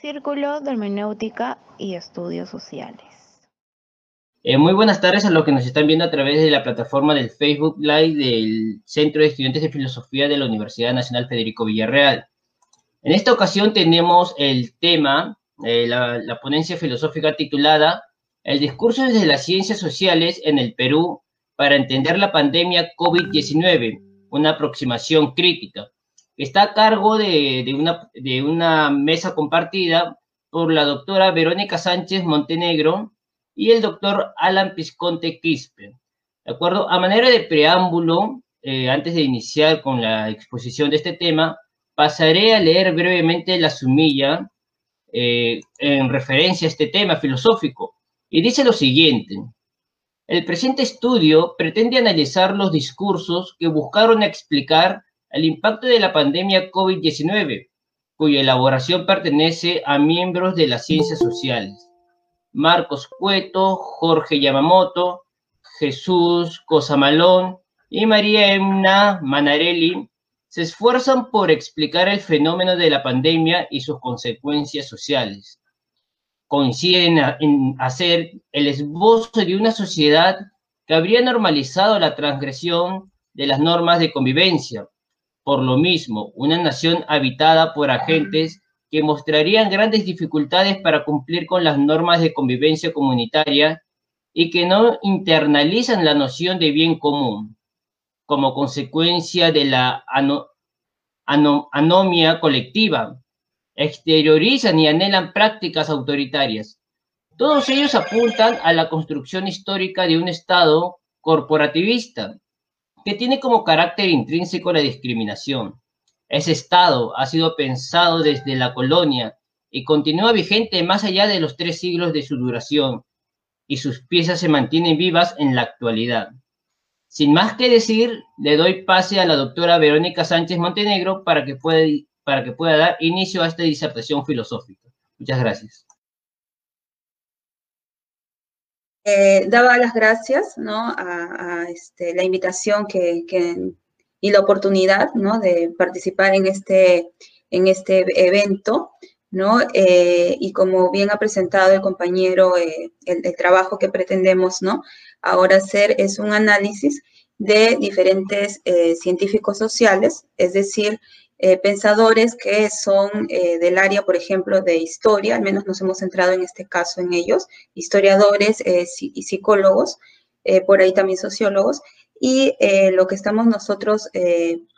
Círculo de Hermenéutica y Estudios Sociales. Eh, muy buenas tardes a los que nos están viendo a través de la plataforma del Facebook Live del Centro de Estudiantes de Filosofía de la Universidad Nacional Federico Villarreal. En esta ocasión tenemos el tema, eh, la, la ponencia filosófica titulada El discurso desde las ciencias sociales en el Perú para entender la pandemia COVID-19, una aproximación crítica está a cargo de, una, de una mesa compartida por la doctora Verónica Sánchez Montenegro y el doctor Alan Pisconte Quispe. ¿De acuerdo? A manera de preámbulo, eh, antes de iniciar con la exposición de este tema, pasaré a leer brevemente la sumilla eh, en referencia a este tema filosófico. Y dice lo siguiente. El presente estudio pretende analizar los discursos que buscaron explicar el impacto de la pandemia COVID-19, cuya elaboración pertenece a miembros de las ciencias sociales. Marcos Cueto, Jorge Yamamoto, Jesús Cosamalón y María Emna Manarelli se esfuerzan por explicar el fenómeno de la pandemia y sus consecuencias sociales. Coinciden en hacer el esbozo de una sociedad que habría normalizado la transgresión de las normas de convivencia, por lo mismo, una nación habitada por agentes que mostrarían grandes dificultades para cumplir con las normas de convivencia comunitaria y que no internalizan la noción de bien común como consecuencia de la anomia colectiva, exteriorizan y anhelan prácticas autoritarias. Todos ellos apuntan a la construcción histórica de un Estado corporativista, que tiene como carácter intrínseco la discriminación. Ese Estado ha sido pensado desde la colonia y continúa vigente más allá de los tres siglos de su duración, y sus piezas se mantienen vivas en la actualidad. Sin más que decir, le doy pase a la doctora Verónica Sánchez Montenegro para que pueda, para que pueda dar inicio a esta disertación filosófica. Muchas gracias. Eh, daba las gracias ¿no? a, este, la invitación que, y la oportunidad ¿no? de participar en este, en este evento. ¿no? Eh, y como bien ha presentado el compañero, eh, el, el, trabajo que pretendemos ¿no? ahora hacer es un análisis de diferentes científicos sociales, es decir, eh, pensadores que son eh, del área, por ejemplo, de historia, al menos nos hemos centrado en este caso en ellos, historiadores eh, y psicólogos, por ahí también sociólogos, y lo que estamos nosotros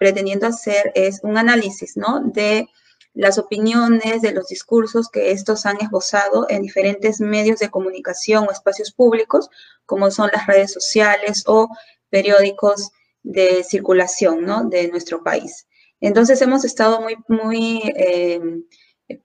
pretendiendo hacer es un análisis, ¿no? De las opiniones, de los discursos que estos han esbozado en diferentes medios de comunicación o espacios públicos, como son las redes sociales o periódicos de circulación, ¿no? De nuestro país. Entonces hemos estado muy, muy eh,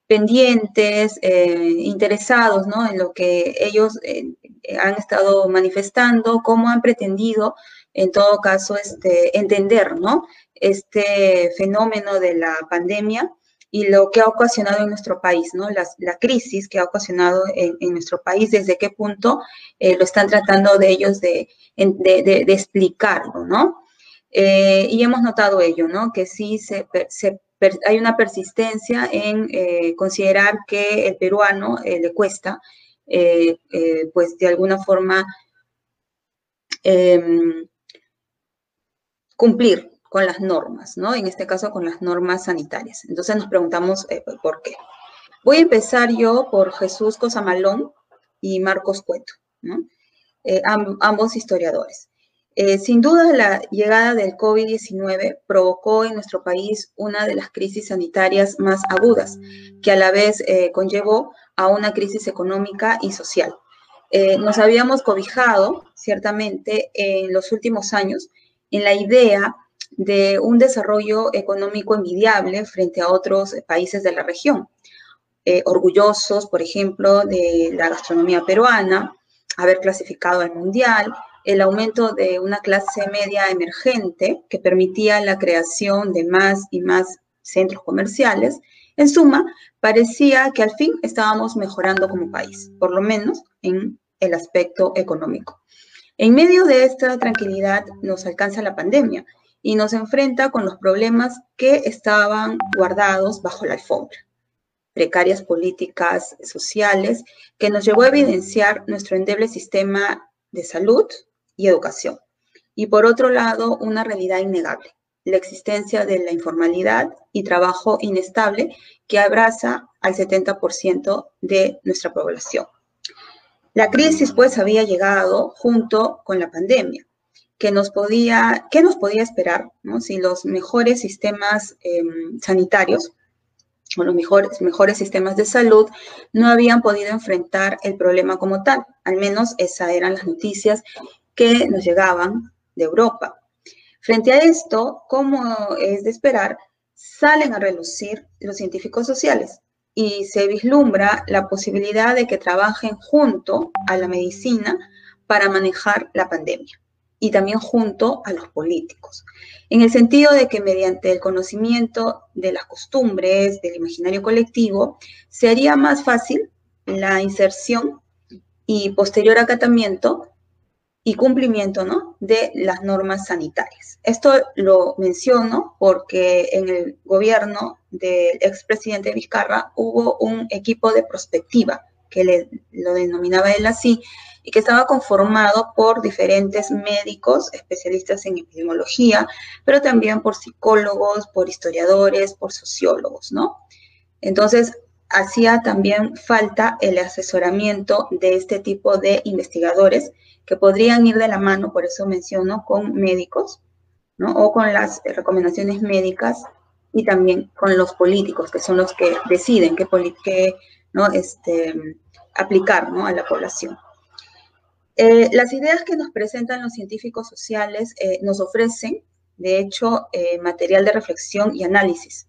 pendientes, eh, interesados ¿no? en lo que ellos eh, han estado manifestando, cómo han pretendido, en todo caso, este, entender ¿no? este fenómeno de la pandemia y lo que ha ocasionado en nuestro país, ¿no? La, la crisis que ha ocasionado en, nuestro país, desde qué punto lo están tratando de ellos de, de, explicarlo, ¿no? Eh, y hemos notado ello, ¿no? Que sí se, hay una persistencia en eh, considerar que el peruano eh, le cuesta, pues de alguna forma, em, cumplir con las normas, ¿no? En este caso con las normas sanitarias. Entonces nos preguntamos por qué. Voy a empezar yo por Jesús Cosamalón y Marcos Cueto, ¿no? ambos historiadores. Eh, sin duda, la llegada del COVID-19 provocó en nuestro país una de las crisis sanitarias más agudas, que a la vez eh, conllevó a una crisis económica y social. Eh, nos habíamos cobijado, ciertamente, en los últimos años en la idea de un desarrollo económico envidiable frente a otros países de la región. orgullosos, por ejemplo, de la gastronomía peruana, haber clasificado al mundial, el aumento de una clase media emergente que permitía la creación de más y más centros comerciales, en suma, parecía que al fin estábamos mejorando como país, por lo menos en el aspecto económico. En medio de esta tranquilidad nos alcanza la pandemia y nos enfrenta con los problemas que estaban guardados bajo la alfombra. precarias políticas sociales, que nos llevó a evidenciar nuestro endeble sistema de salud y educación. Y por otro lado, una realidad innegable, la existencia de la informalidad y trabajo inestable que abraza al 70% de nuestra población. La crisis pues había llegado junto con la pandemia, que nos podía, ¿qué nos podía esperar ¿no? si los mejores sistemas em, sanitarios o los mejores, mejores sistemas de salud no habían podido enfrentar el problema como tal? Al menos esas eran las noticias que nos llegaban de Europa. Frente a esto, como es de esperar, salen a relucir los científicos sociales y se vislumbra la posibilidad de que trabajen junto a la medicina para manejar la pandemia y también junto a los políticos, en el sentido de que mediante el conocimiento de las costumbres, del imaginario colectivo, se haría más fácil la inserción y posterior acatamiento y cumplimiento ¿no? de las normas sanitarias. Esto lo menciono porque en el gobierno del expresidente Vizcarra hubo un equipo de prospectiva, que lo denominaba él así, y que estaba conformado por diferentes médicos, especialistas en epidemiología, pero también por psicólogos, por historiadores, por sociólogos, ¿no? Entonces, hacía también falta el asesoramiento de este tipo de investigadores que podrían ir de la mano, por eso menciono, con médicos, ¿no? O con las recomendaciones médicas y también con los políticos, que son los que deciden qué, qué ¿no? este, aplicar ¿no? a la población. Eh, las ideas que nos presentan los científicos sociales eh, nos ofrecen, de hecho, eh, material de reflexión y análisis.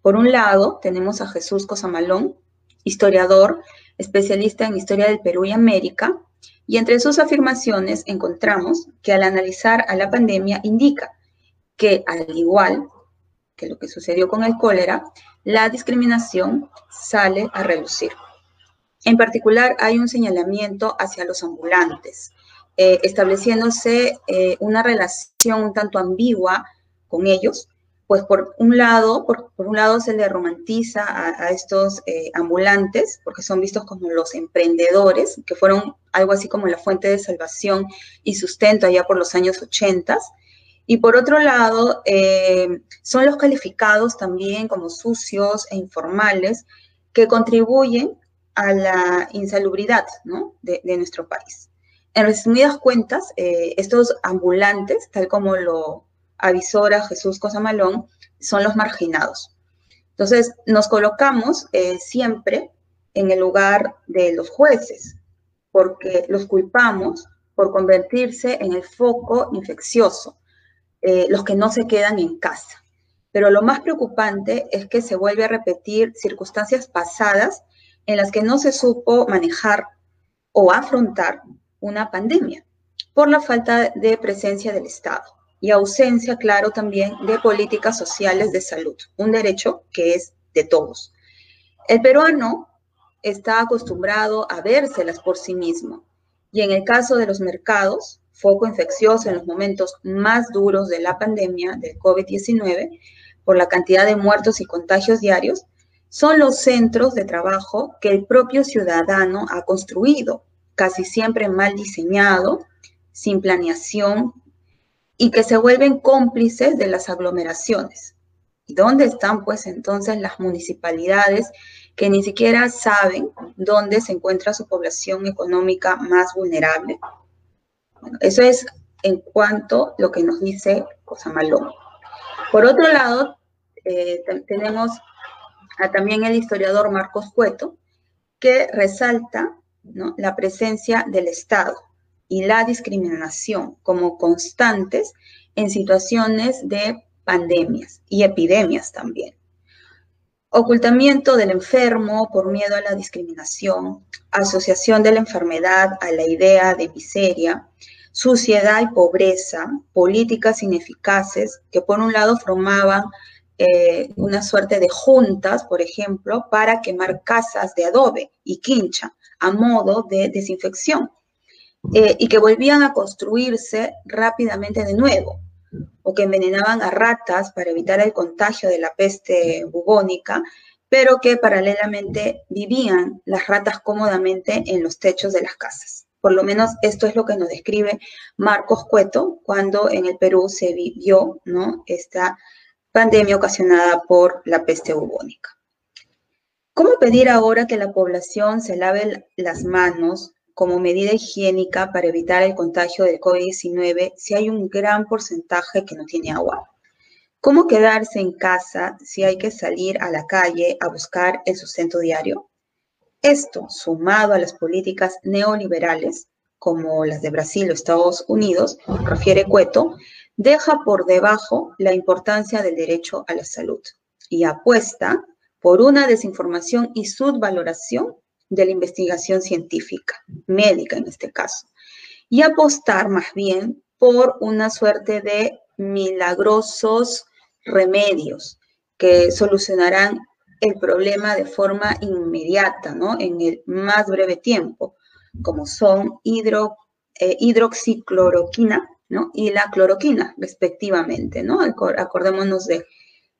Por un lado, tenemos a Jesús Cosamalón, historiador, especialista en historia del Perú y América, y entre sus afirmaciones encontramos que al analizar a la pandemia indica que al igual que lo que sucedió con el cólera, la discriminación sale a relucir. En particular, hay un señalamiento hacia los ambulantes, eh, estableciéndose eh, una relación un tanto ambigua con ellos, pues por un lado, por, un lado se le romantiza a, estos eh, ambulantes, porque son vistos como los emprendedores, que fueron algo así como la fuente de salvación y sustento allá por los años 80. Y por otro lado, eh, son los calificados también como sucios e informales que contribuyen a la insalubridad de, nuestro país. En resumidas cuentas, eh, estos ambulantes, tal como lo avisora Jesús Cosamalón, son los marginados. Entonces, nos colocamos eh, siempre en el lugar de los jueces, porque los culpamos por convertirse en el foco infeccioso, eh, los que no se quedan en casa. Pero lo más preocupante es que se vuelve a repetir circunstancias pasadas en las que no se supo manejar o afrontar una pandemia por la falta de presencia del Estado y ausencia, claro, también de políticas sociales de salud, un derecho que es de todos. El peruano está acostumbrado a vérselas por sí mismo y en el caso de los mercados, foco infeccioso en los momentos más duros de la pandemia del COVID-19, por la cantidad de muertos y contagios diarios, son los centros de trabajo que el propio ciudadano ha construido, casi siempre mal diseñado, sin planeación y que se vuelven cómplices de las aglomeraciones. ¿Y dónde están pues entonces las municipalidades que ni siquiera saben dónde se encuentra su población económica más vulnerable? Bueno, eso es en cuanto a lo que nos dice Cosamalón. Por otro lado, eh, tenemos a también el historiador Marcos Cueto, que resalta la presencia del Estado y la discriminación como constantes en situaciones de pandemias y epidemias también. Ocultamiento del enfermo por miedo a la discriminación, asociación de la enfermedad a la idea de miseria, suciedad y pobreza, políticas ineficaces que por un lado formaban eh, una suerte de juntas, por ejemplo, para quemar casas de adobe y quincha a modo de desinfección eh, y que volvían a construirse rápidamente de nuevo, o que envenenaban a ratas para evitar el contagio de la peste bubónica, pero que paralelamente vivían las ratas cómodamente en los techos de las casas. Por lo menos esto es lo que nos describe Marcos Cueto cuando en el Perú se vivió ¿no? esta pandemia ocasionada por la peste bubónica. ¿Cómo pedir ahora que la población se lave las manos como medida higiénica para evitar el contagio del COVID-19 si hay un gran porcentaje que no tiene agua? ¿Cómo quedarse en casa si hay que salir a la calle a buscar el sustento diario? Esto, sumado a las políticas neoliberales, como las de Brasil o Estados Unidos, refiere Cueto, deja por debajo la importancia del derecho a la salud y apuesta por una desinformación y subvaloración de la investigación científica, médica en este caso, y apostar más bien por una suerte de milagrosos remedios que solucionarán el problema de forma inmediata, ¿no? En el más breve tiempo, como son hidro, eh, hidroxicloroquina, ¿no? Y la cloroquina, respectivamente, ¿no? Acordémonos de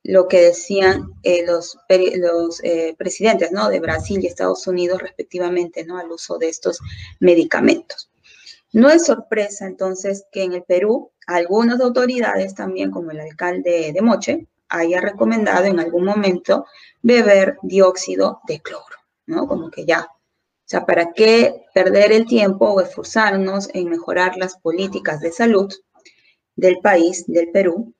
lo que decían eh, los, los eh, presidentes, ¿no? De Brasil y Estados Unidos, respectivamente, ¿no? Al uso de estos medicamentos. No es sorpresa entonces que en el Perú algunas autoridades también, como el alcalde de Moche, haya recomendado en algún momento beber dióxido de cloro, ¿no? Como que ya. O sea, ¿para qué perder el tiempo o esforzarnos en mejorar las políticas de salud del país, del Perú?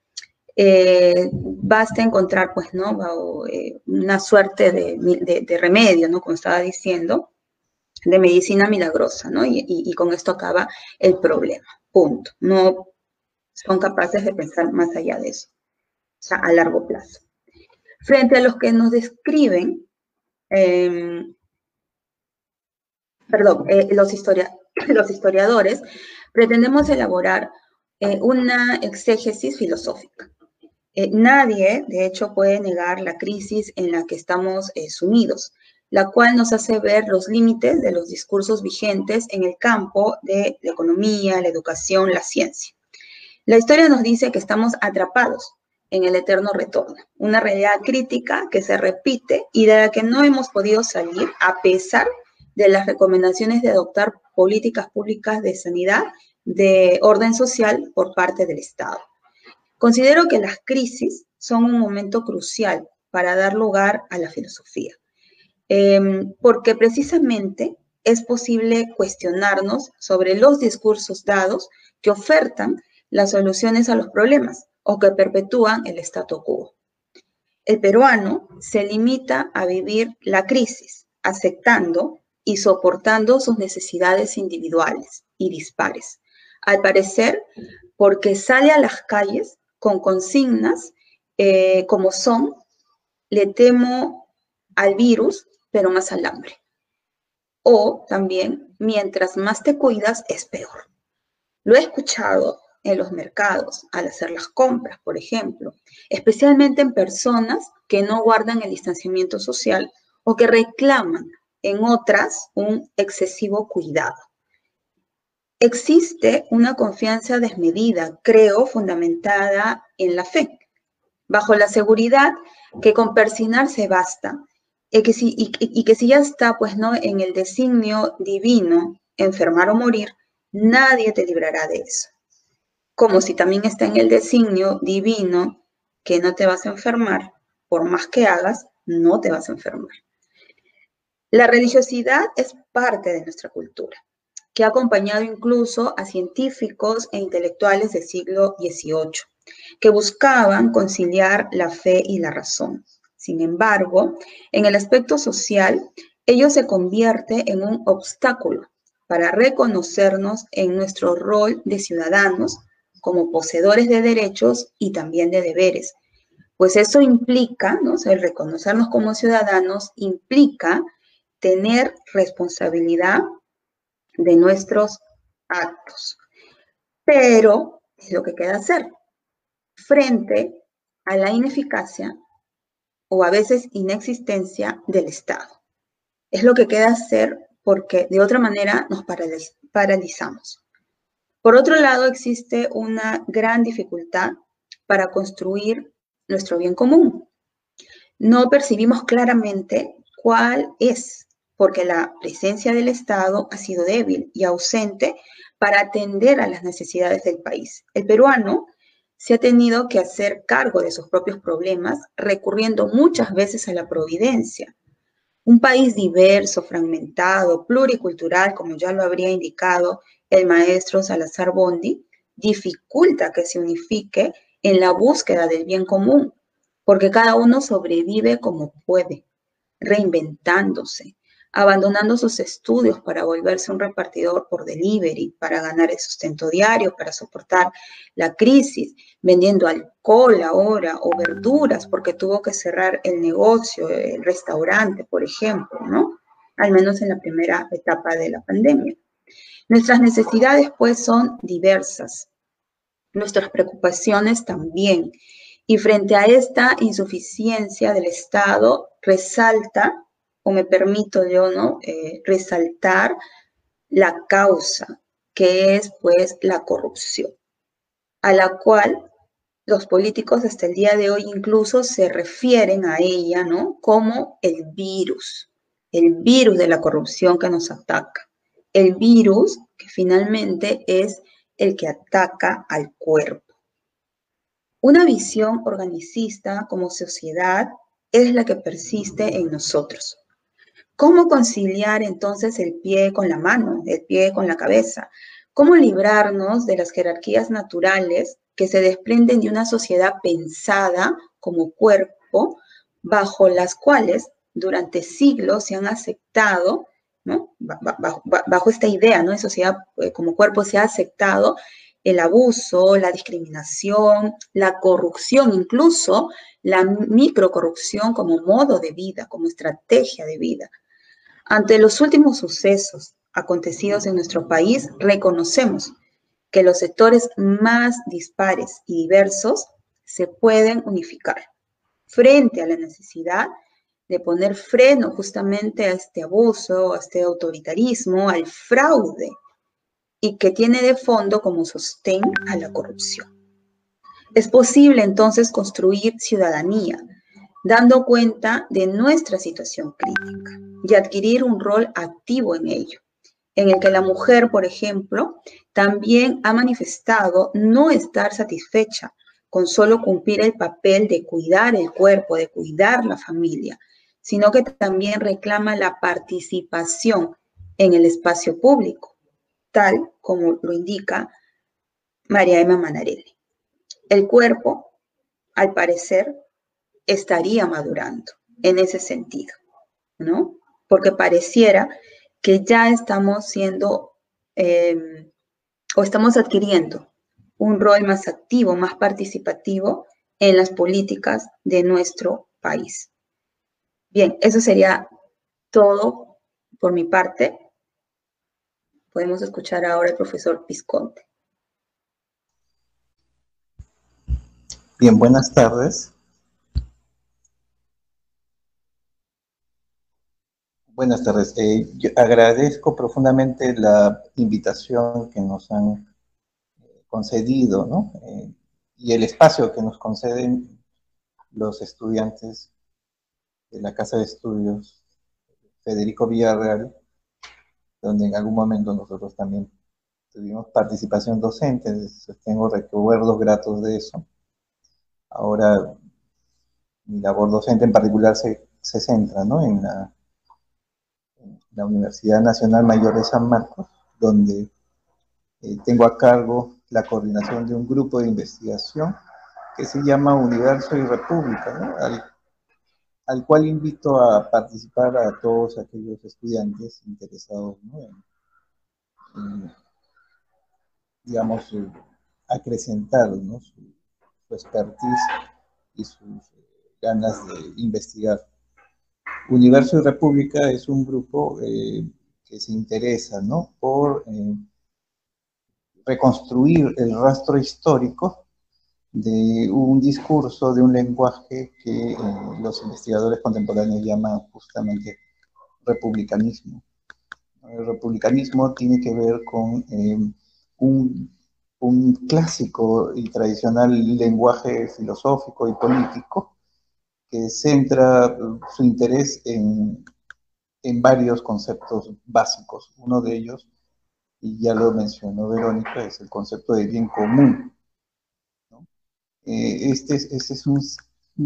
Eh, basta encontrar, pues, ¿no? Eh, una suerte de, de remedio, ¿no? Como estaba diciendo, de medicina milagrosa, ¿no? Y, con esto acaba el problema, punto. No son capaces de pensar más allá de eso, o sea, a largo plazo. Frente a los que nos describen, em, perdón, eh, los, los, historiadores, pretendemos elaborar una exégesis filosófica. Eh, nadie, de hecho, puede negar la crisis en la que estamos sumidos la cual nos hace ver los límites de los discursos vigentes en el campo de la economía, la educación, la ciencia. La historia nos dice que estamos atrapados en el eterno retorno, una realidad crítica que se repite y de la que no hemos podido salir a pesar de las recomendaciones de adoptar políticas públicas de sanidad de orden social por parte del Estado. Considero que las crisis son un momento crucial para dar lugar a la filosofía. Em, porque precisamente es posible cuestionarnos sobre los discursos dados que ofertan las soluciones a los problemas o que perpetúan el statu quo. El peruano se limita a vivir la crisis, aceptando y soportando sus necesidades individuales y dispares. Al parecer, porque sale a las calles con consignas eh, como son, le temo al virus pero más al hambre. O también, mientras más te cuidas, es peor. Lo he escuchado en los mercados, al hacer las compras, por ejemplo, especialmente en personas que no guardan el distanciamiento social o que reclaman en otras un excesivo cuidado. Existe una confianza desmedida, creo, fundamentada en la fe, bajo la seguridad que con persinarse basta y que, si, y, que si ya está, pues, ¿no? En el designio divino, enfermar o morir, nadie te librará de eso. Como si también está en el designio divino que no te vas a enfermar, por más que hagas, no te vas a enfermar. La religiosidad es parte de nuestra cultura, que ha acompañado incluso a científicos e intelectuales del siglo XVIII, que buscaban conciliar la fe y la razón. Sin embargo, en el aspecto social, ello se convierte en un obstáculo para reconocernos en nuestro rol de ciudadanos como poseedores de derechos y también de deberes. Pues eso implica, ¿no? el reconocernos como ciudadanos implica tener responsabilidad de nuestros actos. Pero es lo que queda hacer frente a la ineficacia o a veces inexistencia del Estado. Es lo que queda hacer porque de otra manera nos paralizamos. Por otro lado, existe una gran dificultad para construir nuestro bien común. no percibimos claramente cuál es, porque la presencia del Estado ha sido débil y ausente para atender a las necesidades del país. El peruano se ha tenido que hacer cargo de sus propios problemas, recurriendo muchas veces a la providencia. Un país diverso, fragmentado, pluricultural, como ya lo habría indicado el maestro Salazar Bondi, dificulta que se unifique en la búsqueda del bien común, porque cada uno sobrevive como puede, reinventándose, abandonando sus estudios para volverse un repartidor por delivery, para ganar el sustento diario, para soportar la crisis, vendiendo alcohol ahora o verduras porque tuvo que cerrar el negocio, el restaurante, por ejemplo, ¿no? Al menos en la primera etapa de la pandemia. Nuestras necesidades, pues, son diversas. Nuestras preocupaciones también. Y frente a esta insuficiencia del Estado, resalta o me permito yo, ¿no? Eh, resaltar la causa, que es pues la corrupción, a la cual los políticos hasta el día de hoy incluso se refieren a ella, ¿no? Como el virus, el virus de la corrupción que nos ataca, el virus que finalmente es el que ataca al cuerpo. Una visión organicista como sociedad es la que persiste en nosotros. ¿Cómo conciliar entonces el pie con la mano, el pie con la cabeza? ¿Cómo librarnos de las jerarquías naturales que se desprenden de una sociedad pensada como cuerpo, bajo las cuales durante siglos se han aceptado, bajo, esta idea ¿no? de sociedad eh, como cuerpo se ha aceptado el abuso, la discriminación, la corrupción, incluso la microcorrupción como modo de vida, como estrategia de vida. Ante los últimos sucesos acontecidos en nuestro país, reconocemos que los sectores más dispares y diversos se pueden unificar frente a la necesidad de poner freno justamente a este abuso, a este autoritarismo, al fraude, y que tiene de fondo como sostén a la corrupción. Es posible entonces construir ciudadanía, dando cuenta de nuestra situación crítica y adquirir un rol activo en ello, en el que la mujer, por ejemplo, también ha manifestado no estar satisfecha con solo cumplir el papel de cuidar el cuerpo, de cuidar la familia, sino que también reclama la participación en el espacio público, tal como lo indica María Emma Manarelli. El cuerpo, al parecer, estaría madurando en ese sentido, ¿no? Porque pareciera que ya estamos siendo em, o estamos adquiriendo un rol más activo, más participativo en las políticas de nuestro país. Bien, eso sería todo por mi parte. Podemos escuchar ahora al profesor Pisconte. Bien, buenas tardes. Buenas tardes. Eh, agradezco profundamente la invitación que nos han eh, concedido, ¿no? Eh, y el espacio que nos conceden los estudiantes de la Casa de Estudios Federico Villarreal, donde en algún momento nosotros también tuvimos participación docente, tengo recuerdos gratos de eso. Ahora, mi labor docente en particular se, se centra ¿no? en la la Universidad Nacional Mayor de San Marcos, donde eh, tengo a cargo la coordinación de un grupo de investigación que se llama Universo y República, al, cual invito a participar a todos aquellos estudiantes interesados en, digamos, acrecentar su, su expertise y sus ganas de investigar. Universo y República es un grupo eh, que se interesa ¿no? por eh, reconstruir el rastro histórico de un discurso, de un lenguaje que eh, los investigadores contemporáneos llaman justamente republicanismo. El republicanismo tiene que ver con un, un clásico y tradicional lenguaje filosófico y político que centra su interés en, en varios conceptos básicos. Uno de ellos, y ya lo mencionó Verónica, es el concepto de bien común. Eh, este, este, es un,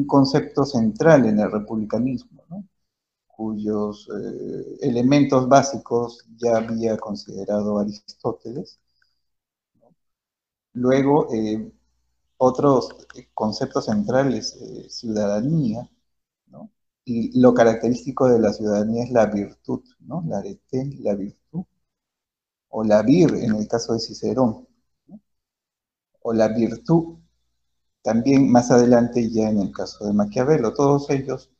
concepto central en el republicanismo, cuyos eh, elementos básicos ya había considerado Aristóteles. Luego, eh, otros conceptos centrales, ciudadanía, y lo característico de la ciudadanía es la virtud, ¿no? La arete, la virtud, o la vir en el caso de Cicerón, o la virtud también más adelante ya en el caso de Maquiavelo, todos ellos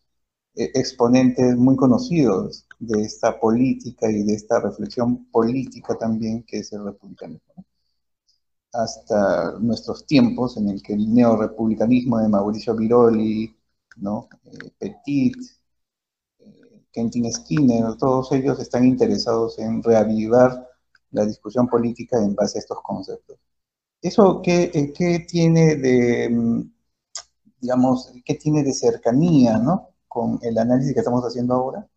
eh, exponentes muy conocidos de esta política y de esta reflexión política también que es el republicanismo. Hasta nuestros tiempos en el que el neorepublicanismo de Mauricio Viroli, ¿no? Eh, Petit, eh, Kentin Skinner, todos ellos están interesados en reavivar la discusión política en base a estos conceptos. ¿Eso qué, eh, qué, tiene de, mm, digamos, qué tiene de cercanía, ¿no? Con el análisis que estamos haciendo ahora.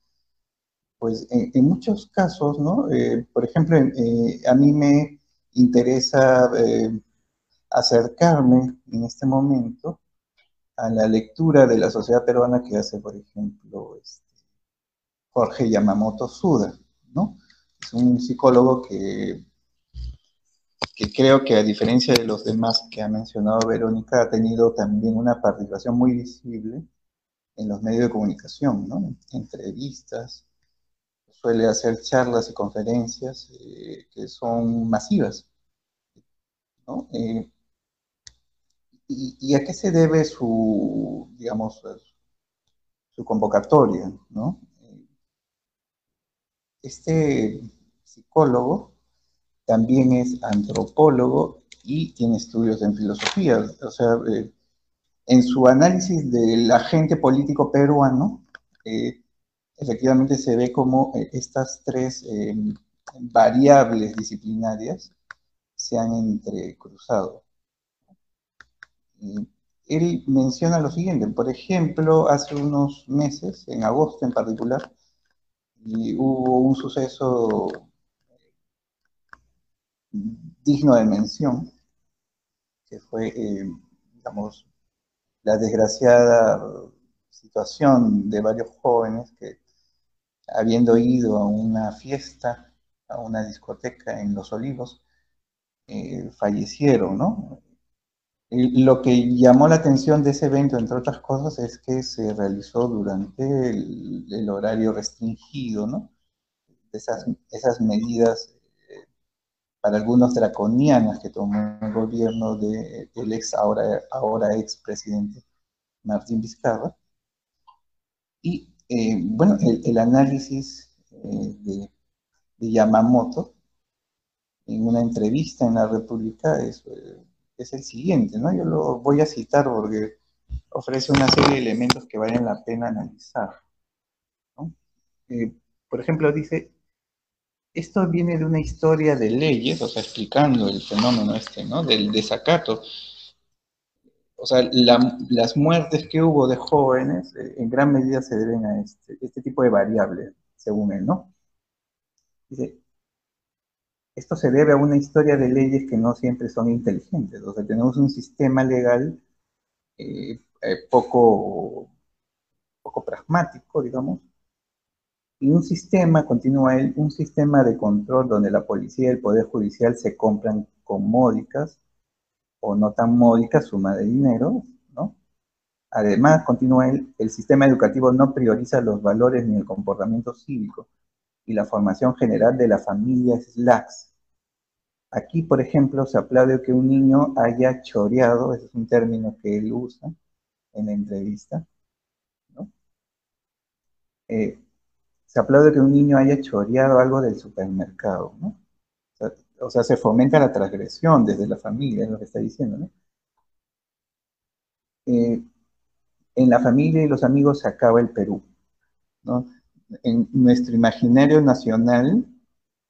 Pues en, muchos casos, ¿no? Eh, por ejemplo, eh, a mí me interesa acercarme en este momento a la lectura de la sociedad peruana que hace, por ejemplo, este, Jorge Yamamoto Suda, ¿no? Es un psicólogo que que creo que a diferencia de los demás que ha mencionado Verónica, ha tenido también una participación muy visible en los medios de comunicación, ¿no? Entrevistas, suele hacer charlas y conferencias eh, que son masivas, Eh, y, a qué se debe su, digamos, su convocatoria, ¿no? Este psicólogo también es antropólogo y tiene estudios en filosofía. O sea, eh, en su análisis del agente político peruano, eh, efectivamente se ve como eh, estas tres variables disciplinarias se han entrecruzado. él menciona lo siguiente, por ejemplo, hace unos meses, en agosto en particular, y hubo un suceso digno de mención, que fue, eh, digamos, la desgraciada situación de varios jóvenes que, habiendo ido a una fiesta, a una discoteca en Los Olivos, eh, fallecieron, ¿no? lo que llamó la atención de ese evento, entre otras cosas, es que se realizó durante el, horario restringido, ¿no? Esas, esas medidas para algunos draconianas que tomó el gobierno del ex, ahora, ahora ex presidente Martín Vizcarra. Y eh, bueno, el, análisis eh, de, Yamamoto en una entrevista en la República es, eh, es, el siguiente, ¿no? Yo lo voy a citar porque ofrece una serie de elementos que valen la pena analizar. por ejemplo, dice, esto viene de una historia de leyes, o sea, explicando el fenómeno este, ¿no? Del desacato. O sea, las muertes que hubo de jóvenes eh, en gran medida se deben a este, este, tipo de variables, según él, ¿no? Dice, esto se debe a una historia de leyes que no siempre son inteligentes. O sea, tenemos un sistema legal eh, eh, poco, poco pragmático, digamos, y un sistema, continúa él, un sistema de control donde la policía y el poder judicial se compran con módicas o no tan módicas suma de dinero, ¿no? Además, continúa él, el sistema educativo no prioriza los valores ni el comportamiento cívico y la formación general de la familia es lax. Aquí, por ejemplo, se aplaude que un niño haya choreado, ese es un término que él usa en la entrevista, ¿no? Eh, se aplaude que un niño haya choreado algo del supermercado, ¿no? O sea, se fomenta la transgresión desde la familia, es lo que está diciendo, ¿no? Eh, en la familia y los amigos se acaba el Perú, ¿no? En nuestro imaginario nacional,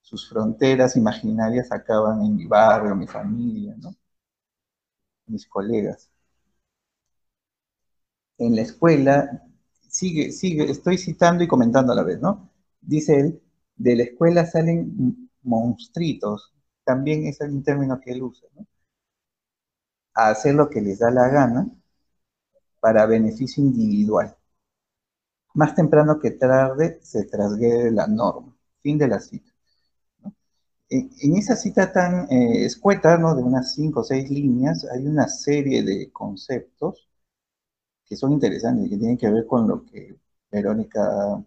sus fronteras imaginarias acaban en mi barrio, mi familia. Mis colegas. en la escuela, sigue, sigue, estoy citando y comentando a la vez, ¿no? Dice él, de la escuela salen monstruitos, también es un término que él usa, ¿no? A hacer lo que les da la gana para beneficio individual. Más temprano que tarde se trasgrede la norma. Fin de la cita. En, esa cita tan eh, escueta, ¿no? de unas cinco o seis líneas, hay una serie de conceptos que son interesantes y que tienen que ver con lo que Verónica ha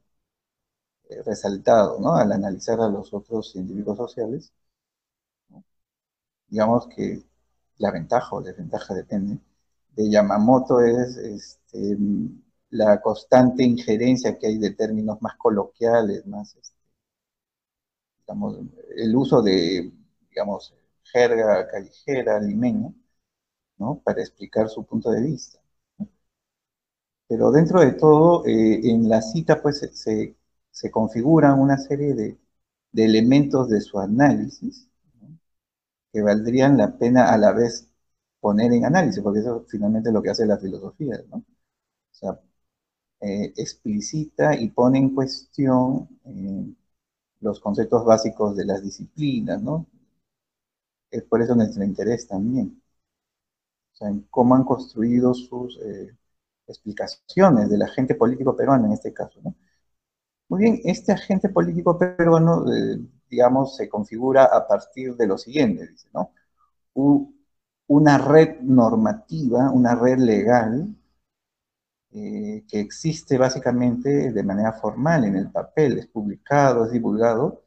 eh, resaltado ¿no? al analizar a los otros individuos sociales. Digamos que la ventaja o desventaja depende de Yamamoto es este, la constante injerencia que hay de términos más coloquiales, más, este, el uso de, digamos, jerga callejera, limeña, ¿no? Para explicar su punto de vista. Pero dentro de todo, eh, en la cita, pues, se, se configuran una serie de, de, elementos de su análisis, que valdrían la pena a la vez poner en análisis, porque eso finalmente es lo que hace la filosofía, ¿no? O sea, eh, explicita y pone en cuestión eh, los conceptos básicos de las disciplinas, ¿no? Es por eso nuestro interés también. O sea, en cómo han construido sus eh, explicaciones del agente político peruano en este caso, ¿no? Muy bien, este agente político peruano, digamos, se configura a partir de lo siguiente, dice, ¿no? una red normativa, una red legal, eh, que existe básicamente de manera formal en el papel, es publicado, es divulgado,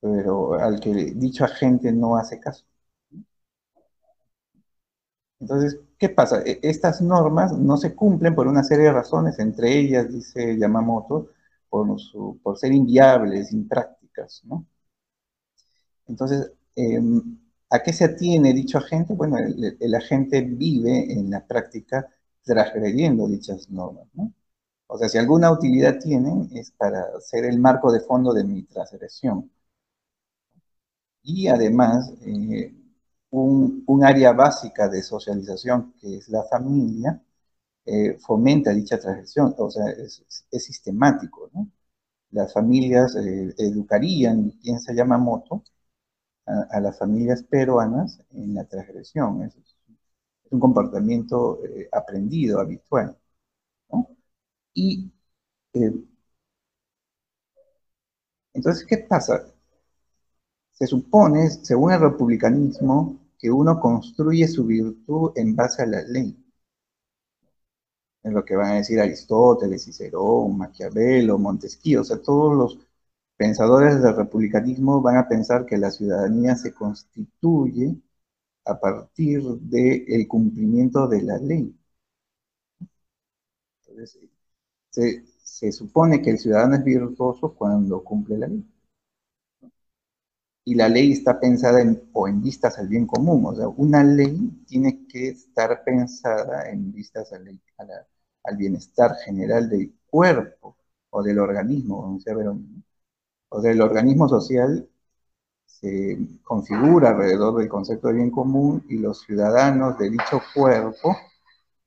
pero al que dicho agente no hace caso. Entonces, ¿qué pasa? E, estas normas no se cumplen por una serie de razones, entre ellas, dice Yamamoto, por, ser inviables, imprácticas, ¿no? Entonces, em, ¿A qué se atiene dicho agente? Bueno, el, agente vive en la práctica transgrediendo dichas normas. ¿no? O sea, si alguna utilidad tienen es para ser el marco de fondo de mi transgresión. Y además, eh, un, área básica de socialización, que es la familia, eh, fomenta dicha transgresión, o sea, es, sistemático. ¿no? Las familias eh, educarían, piensa Yamamoto, a, las familias peruanas en la transgresión. Es, un comportamiento eh, aprendido, habitual. Y eh, entonces, ¿qué pasa? Se supone, según el republicanismo, que uno construye su virtud en base a la ley. Es lo que van a decir Aristóteles, Cicerón, Maquiavelo, Montesquieu, o sea, todos los pensadores del republicanismo van a pensar que la ciudadanía se constituye a partir del cumplimiento de la ley. Entonces, se, supone que el ciudadano es virtuoso cuando cumple la ley. Y la ley está pensada en, o en vistas al bien común. O sea, una ley tiene que estar pensada en vistas al, al bienestar general del cuerpo o del organismo, vamos a ver, o sea, el organismo social se configura alrededor del concepto de bien común y los ciudadanos de dicho cuerpo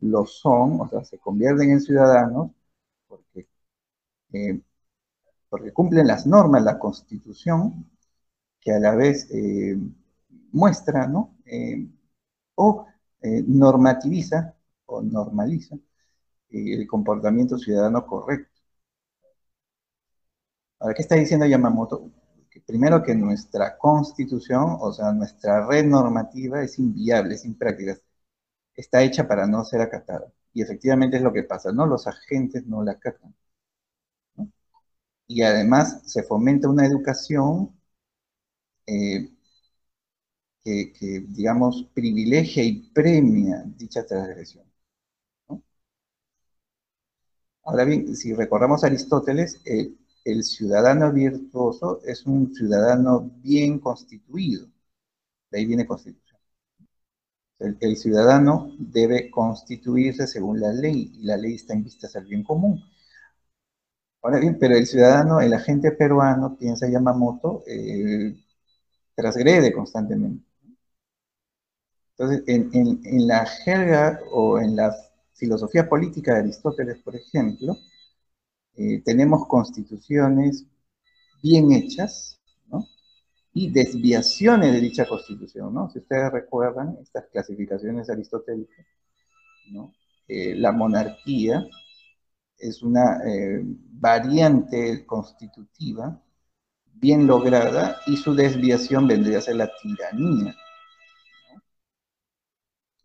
lo son, o sea, se convierten en ciudadanos porque, eh, porque cumplen las normas la Constitución, que a la vez eh, muestra, ¿no? Eh, o normativiza o normaliza el comportamiento ciudadano correcto. Ahora, ¿qué está diciendo Yamamoto? Primero que nuestra constitución, o sea, nuestra red normativa es inviable, es impráctica. Está hecha para no ser acatada. Y efectivamente es lo que pasa, ¿no? Los agentes no la acatan. Y además se fomenta una educación eh, que, digamos, privilegia y premia dicha transgresión. Ahora bien, si recordamos a Aristóteles, eh, el ciudadano virtuoso es un ciudadano bien constituido. De ahí viene constitución. El, ciudadano debe constituirse según la ley y la ley está en vistas al bien común. Ahora bien, pero el ciudadano, el agente peruano, piensa Yamamoto, eh, transgrede constantemente. Entonces, en, la jerga o en la filosofía política de Aristóteles, por ejemplo, eh, tenemos constituciones bien hechas, ¿no? Y desviaciones de dicha constitución. Si ustedes recuerdan estas clasificaciones aristotélicas. Eh, la monarquía es una eh, variante constitutiva bien lograda y su desviación vendría a ser la tiranía.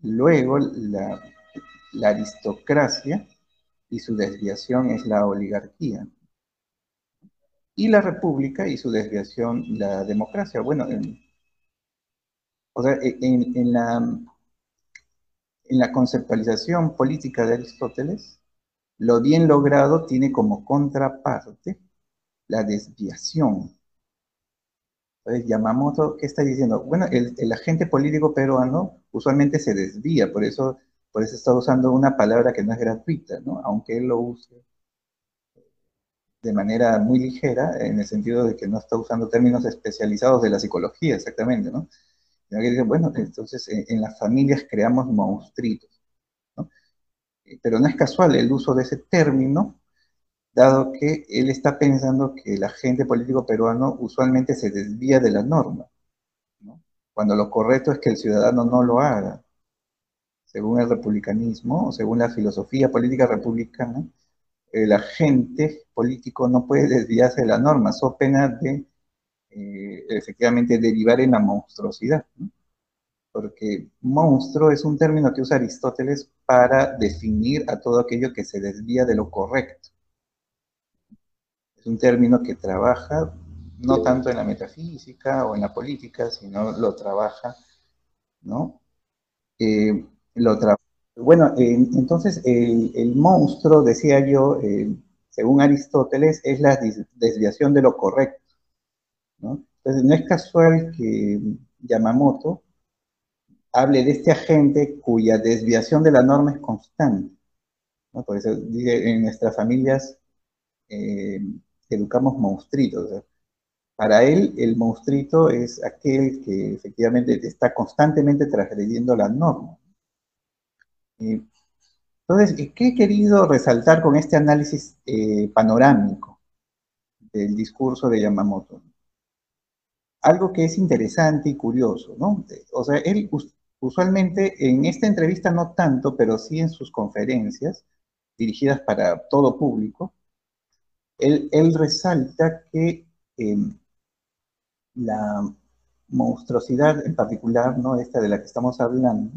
Luego, la aristocracia y su desviación es la oligarquía. Y la república y su desviación la democracia. Bueno, en, o sea, en, la, en la conceptualización política de Aristóteles, lo bien logrado tiene como contraparte la desviación. Entonces, Yamamoto, ¿qué está diciendo? Bueno, el, el agente político peruano usualmente se desvía, por eso por eso está usando una palabra que no es gratuita, ¿no? Aunque él lo use de manera muy ligera, en el sentido de que no está usando términos especializados de la psicología, exactamente, ¿no? bueno, entonces en, las familias creamos monstruitos, ¿no? Pero no es casual el uso de ese término, dado que él está pensando que el agente político peruano usualmente se desvía de la norma, ¿no? Cuando lo correcto es que el ciudadano no lo haga, según el republicanismo, o según la filosofía política republicana, el agente político no puede desviarse de la norma, so pena de eh, efectivamente derivar en la monstruosidad. Porque monstruo es un término que usa Aristóteles para definir a todo aquello que se desvía de lo correcto. Es un término que trabaja no tanto en la metafísica o en la política, sino lo trabaja, ¿no? Eh, lo bueno, entonces el, monstruo, decía yo, eh, según Aristóteles, es la desviación de lo correcto. Entonces no es casual que Yamamoto hable de este agente cuya desviación de la norma es constante. Por eso dice, en nuestras familias eh, educamos monstruitos. Para él, el monstruito es aquel que efectivamente está constantemente transgrediendo la norma. Entonces, ¿qué he querido resaltar con este análisis eh, panorámico del discurso de Yamamoto? Algo que es interesante y curioso, ¿no? O sea, él usualmente en esta entrevista no tanto, pero sí en sus conferencias dirigidas para todo público, él, resalta que em, la monstruosidad en particular, ¿no? Esta de la que estamos hablando,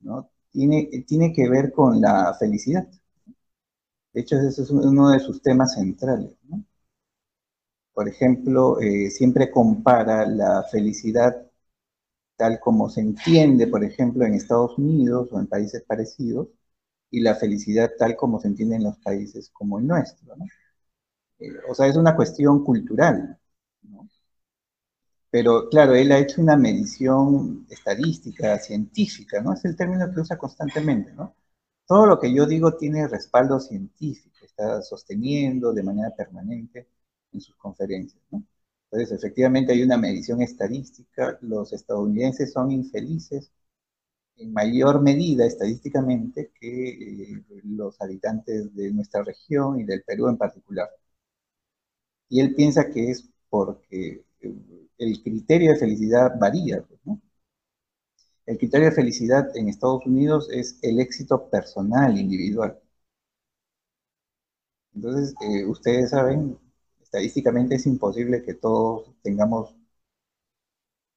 ¿no? Tiene, que ver con la felicidad. De hecho, ese es uno de sus temas centrales. Por ejemplo, eh, siempre compara la felicidad tal como se entiende, por ejemplo, en Estados Unidos o en países parecidos, y la felicidad tal como se entiende en los países como el nuestro. Eh, o sea, es una cuestión cultural. Pero claro, él ha hecho una medición estadística, científica, ¿no? Es el término que usa constantemente, ¿no? Todo lo que yo digo tiene respaldo científico, está sosteniendo de manera permanente en sus conferencias, ¿no? Entonces, efectivamente hay una medición estadística, los estadounidenses son infelices en mayor medida estadísticamente que eh, los habitantes de nuestra región y del Perú en particular. Y él piensa que es porque eh, el criterio de felicidad varía. Pues, el criterio de felicidad en Estados Unidos es el éxito personal, individual. Entonces, eh, ustedes saben, estadísticamente es imposible que todos tengamos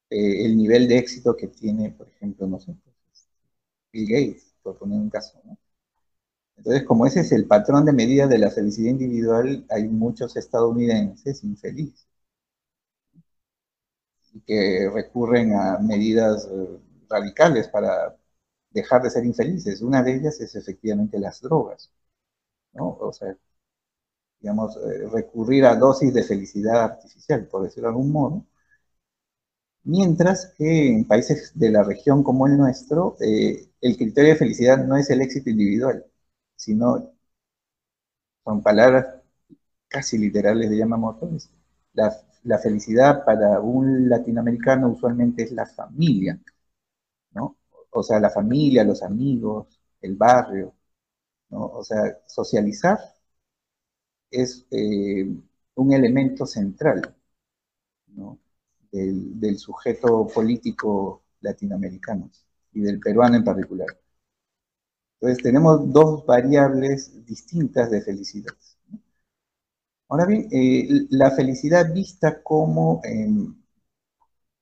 eh, el nivel de éxito que tiene, por ejemplo, no sé, Bill Gates, por poner un caso. Entonces, como ese es el patrón de medida de la felicidad individual, hay muchos estadounidenses infelices que recurren a medidas eh, radicales para dejar de ser infelices. Una de ellas es efectivamente las drogas. O sea, digamos, eh, recurrir a dosis de felicidad artificial, por decirlo de algún modo. Mientras que en países de la región como el nuestro, eh, el criterio de felicidad no es el éxito individual, sino, son palabras casi literales de Yamamoto, es la la felicidad para un latinoamericano usualmente es la familia, ¿no? O sea, la familia, los amigos, el barrio, O sea, socializar es eh, un elemento central del, del, sujeto político latinoamericano y del peruano en particular. Entonces tenemos dos variables distintas de felicidad. Ahora bien, eh, la felicidad vista como, em,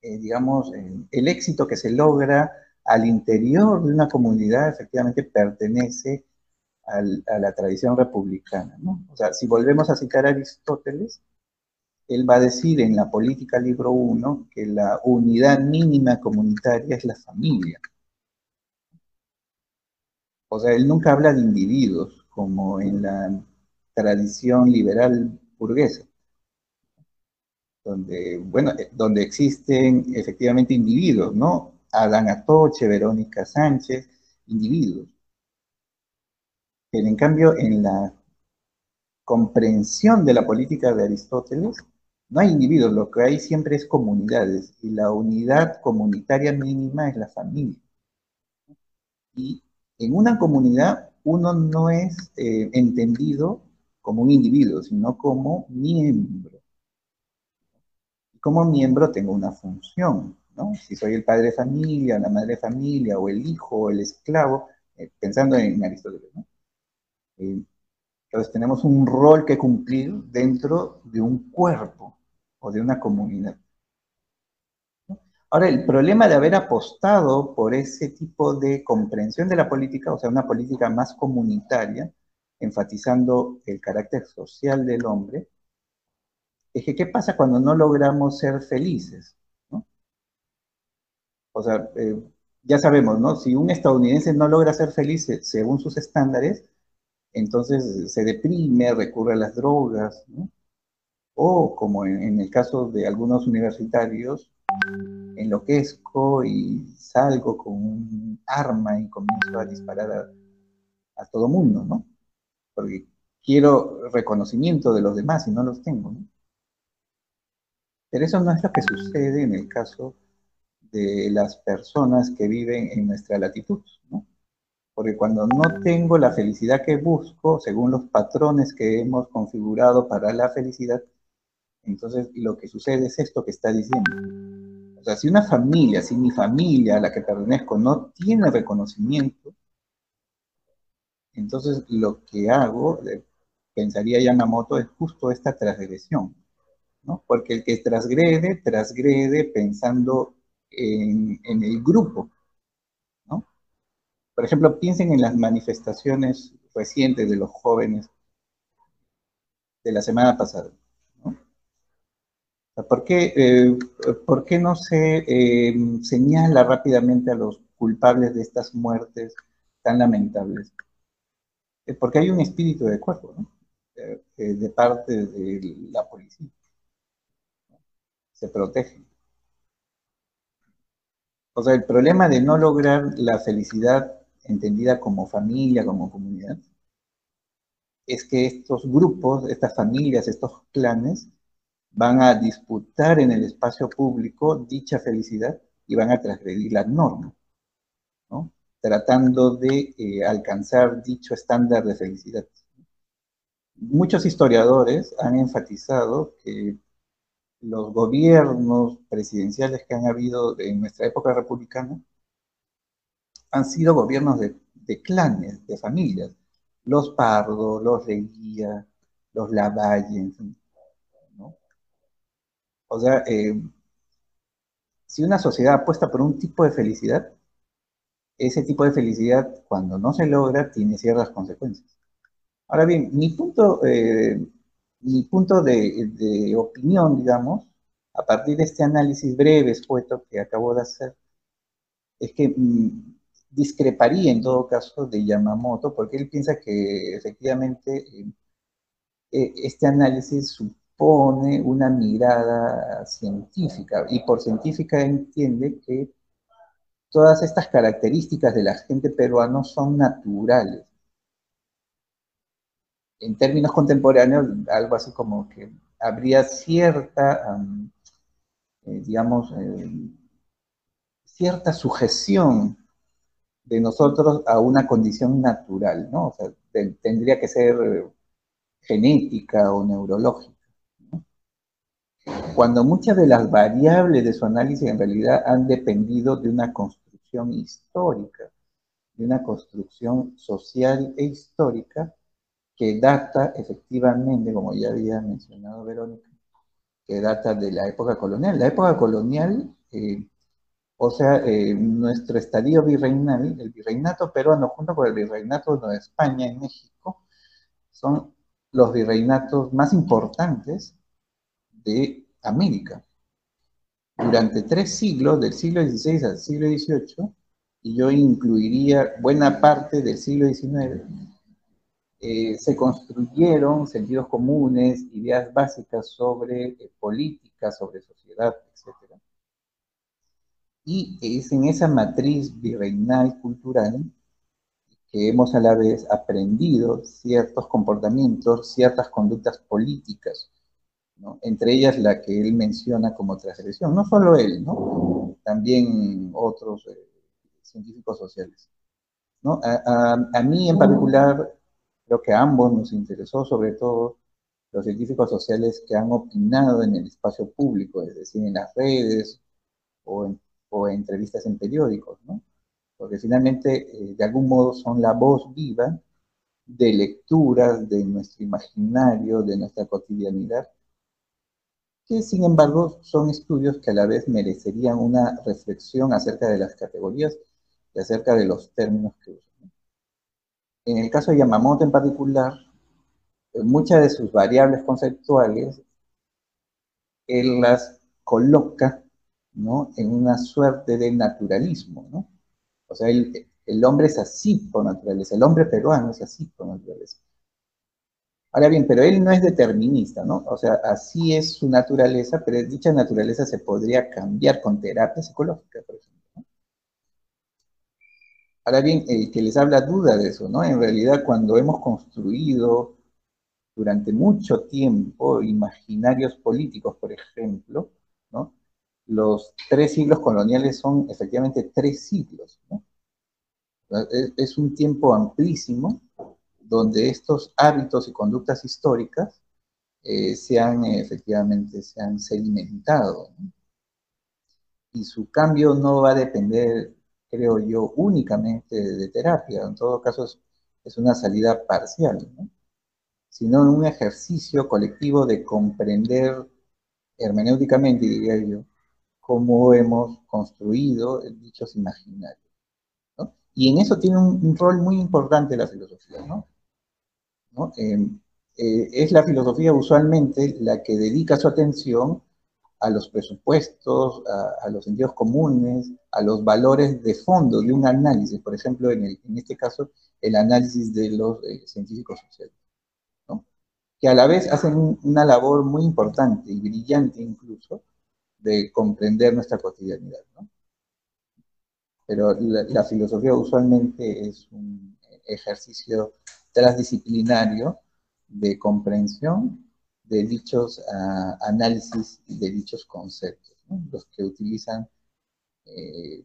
eh, digamos, el éxito que se logra al interior de una comunidad efectivamente pertenece a la tradición republicana. O sea, si volvemos a citar a Aristóteles, él va a decir en la política libro 1 que la unidad mínima comunitaria es la familia. O sea, él nunca habla de individuos, como en la tradición liberal burguesa, donde, bueno, eh, donde existen efectivamente individuos, ¿no? Adán Atoche, Verónica Sánchez, individuos. Pero en cambio, en la comprensión de la política de Aristóteles, no hay individuos, lo que hay siempre es comunidades, y la unidad comunitaria mínima es la familia. Y en una comunidad uno no es eh, entendido como un individuo, sino como miembro. Como miembro tengo una función, ¿no? Si soy el padre de familia, la madre de familia, o el hijo, o el esclavo, eh, pensando en Aristóteles, ¿no? Eh, entonces tenemos un rol que cumplir dentro de un cuerpo o de una comunidad. Ahora, el problema de haber apostado por ese tipo de comprensión de la política, o sea, una política más comunitaria, enfatizando el carácter social del hombre, es que ¿qué pasa cuando no logramos ser felices? O sea, eh, ya sabemos, ¿no? Si un estadounidense no logra ser feliz según sus estándares, entonces se deprime, recurre a las drogas, ¿no? O como en, el caso de algunos universitarios, enloquezco y salgo con un arma y comienzo a disparar a, a todo mundo, ¿no? Porque quiero reconocimiento de los demás y no los tengo. ¿no? Pero eso no es lo que sucede en el caso de las personas que viven en nuestra latitud, ¿no? Porque cuando no tengo la felicidad que busco, según los patrones que hemos configurado para la felicidad, entonces lo que sucede es esto que está diciendo. O sea, si una familia, si mi familia a la que pertenezco no tiene reconocimiento, entonces, lo que hago, pensaría Yamamoto, es justo esta transgresión, ¿no? Porque el que transgrede, transgrede pensando en, el grupo, ¿no? Por ejemplo, piensen en las manifestaciones recientes de los jóvenes de la semana pasada. ¿Por qué, eh, ¿por qué no se eh, señala rápidamente a los culpables de estas muertes tan lamentables? Porque hay un espíritu de cuerpo, ¿no? Eh, eh, de parte de la policía. Se protege. O sea, el problema de no lograr la felicidad entendida como familia, como comunidad, es que estos grupos, estas familias, estos clanes, van a disputar en el espacio público dicha felicidad y van a transgredir las normas tratando de eh, alcanzar dicho estándar de felicidad. Muchos historiadores han enfatizado que los gobiernos presidenciales que han habido en nuestra época republicana han sido gobiernos de, clanes, de familias. Los Pardo, los Leguía, los Lavalle. O sea, eh, si una sociedad apuesta por un tipo de felicidad, ese tipo de felicidad, cuando no se logra, tiene ciertas consecuencias. Ahora bien, mi punto, eh, mi punto de, opinión, digamos, a partir de este análisis breve, escueto, que acabo de hacer, es que mm, discreparía en todo caso de Yamamoto, porque él piensa que efectivamente eh, eh, este análisis supone una mirada científica, y por científica entiende que todas estas características de la gente peruana son naturales. En términos contemporáneos, algo así como que habría cierta, eh, digamos, eh, cierta sujeción de nosotros a una condición natural, ¿no? O sea, tendría que ser genética o neurológica. Cuando muchas de las variables de su análisis en realidad han dependido de una construcción histórica, de una construcción social e histórica que data efectivamente, como ya había mencionado Verónica, que data de la época colonial. La época colonial, eh, o sea, eh, nuestro estadio virreinal, el virreinato peruano junto con el virreinato de España en México, son los virreinatos más importantes de América. Durante tres siglos, del siglo XVI al siglo XVIII, y yo incluiría buena parte del siglo XIX, eh, se construyeron sentidos comunes, ideas básicas sobre eh, política, sobre sociedad, etc. Y es en esa matriz virreinal cultural que hemos a la vez aprendido ciertos comportamientos, ciertas conductas políticas, entre ellas la que él menciona como transgresión, no solo él, ¿no? también otros eh, científicos sociales. ¿no? A, mí en particular, creo que a ambos nos interesó sobre todo los científicos sociales que han opinado en el espacio público, es decir, en las redes o en, o en entrevistas en periódicos, ¿no? porque finalmente eh, de algún modo son la voz viva de lecturas de nuestro imaginario, de nuestra cotidianidad, que sin embargo son estudios que a la vez merecerían una reflexión acerca de las categorías y acerca de los términos que usan. En el caso de Yamamoto en particular, muchas de sus variables conceptuales, él las coloca ¿no? en una suerte de naturalismo, ¿no? O sea, el, hombre es así por naturaleza, el hombre peruano es así por naturaleza. Ahora bien, pero él no es determinista, ¿no? O sea, así es su naturaleza, pero dicha naturaleza se podría cambiar con terapia psicológica, por ejemplo. Ahora bien, el que les habla duda de eso, ¿no? En realidad, cuando hemos construido durante mucho tiempo imaginarios políticos, por ejemplo, ¿no? los tres siglos coloniales son efectivamente tres siglos. Es, un tiempo amplísimo donde estos hábitos y conductas históricas eh, se han efectivamente se han sedimentado. Y su cambio no va a depender, creo yo, únicamente de terapia. En todo caso, es, una salida parcial, sino un ejercicio colectivo de comprender hermenéuticamente, diría yo, cómo hemos construido dichos imaginarios. Y en eso tiene un, rol muy importante la filosofía. ¿no? Eh, eh, es la filosofía usualmente la que dedica su atención a los presupuestos, a, los sentidos comunes, a los valores de fondo de un análisis, por ejemplo, en, este caso, el análisis de los eh, científicos sociales, que a la vez hacen una labor muy importante y brillante incluso, de comprender nuestra cotidianidad. Pero la, filosofía usualmente es un ejercicio transdisciplinario de comprensión de dichos uh, análisis y de dichos conceptos, los que utilizan, eh,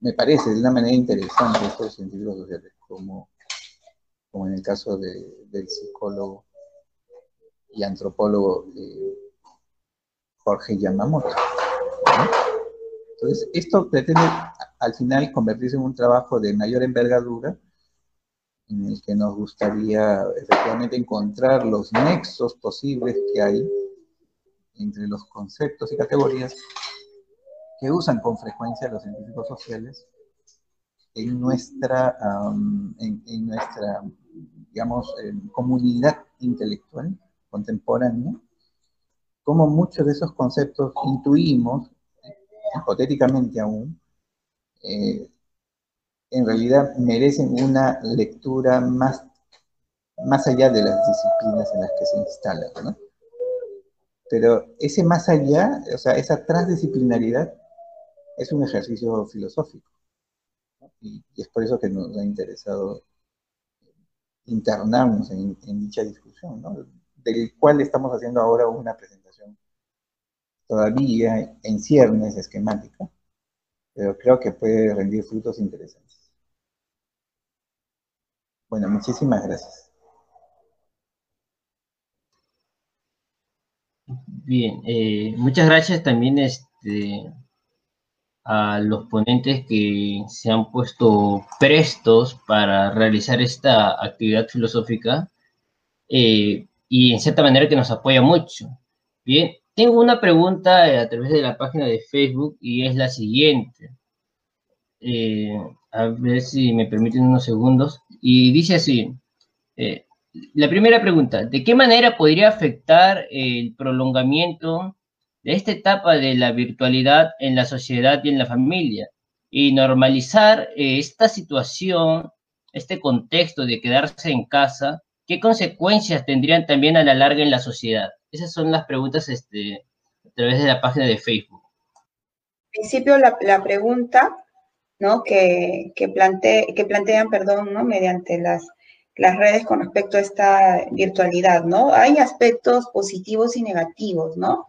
me parece, de una manera interesante estos científicos sociales, como, como en el caso de, del psicólogo y antropólogo eh, Jorge Yamamoto. Entonces, esto pretende al final convertirse en un trabajo de mayor envergadura, en el que nos gustaría efectivamente encontrar los nexos posibles que hay entre los conceptos y categorías que usan con frecuencia los científicos sociales en nuestra, en, nuestra digamos, comunidad intelectual contemporánea como muchos de esos conceptos intuimos, hipotéticamente aún, eh, en realidad merecen una lectura más, más allá de las disciplinas en las que se instalan. ¿no? Pero ese más allá, o sea, esa transdisciplinaridad es un ejercicio filosófico. Y, es por eso que nos ha interesado internarnos en, en dicha discusión, ¿no? del cual estamos haciendo ahora una presentación todavía en ciernes esquemática, pero creo que puede rendir frutos interesantes. Bueno, muchísimas gracias. Bien, eh, muchas gracias también este, a los ponentes que se han puesto prestos para realizar esta actividad filosófica eh, y en cierta manera que nos apoya mucho. Bien, tengo una pregunta a través de la página de Facebook y es la siguiente. Eh, a ver si me permiten unos segundos. Y dice así, eh, la primera pregunta, ¿de qué manera podría afectar el prolongamiento de esta etapa de la virtualidad en la sociedad y en la familia? Y normalizar eh, esta situación, este contexto de quedarse en casa, ¿qué consecuencias tendrían también a la larga en la sociedad? Esas son las preguntas este, a través de la página de Facebook. En principio, la, la pregunta ¿no? que, que, plantean perdón, ¿no? mediante las, las redes con respecto a esta virtualidad, ¿no? Hay aspectos positivos y negativos, ¿no?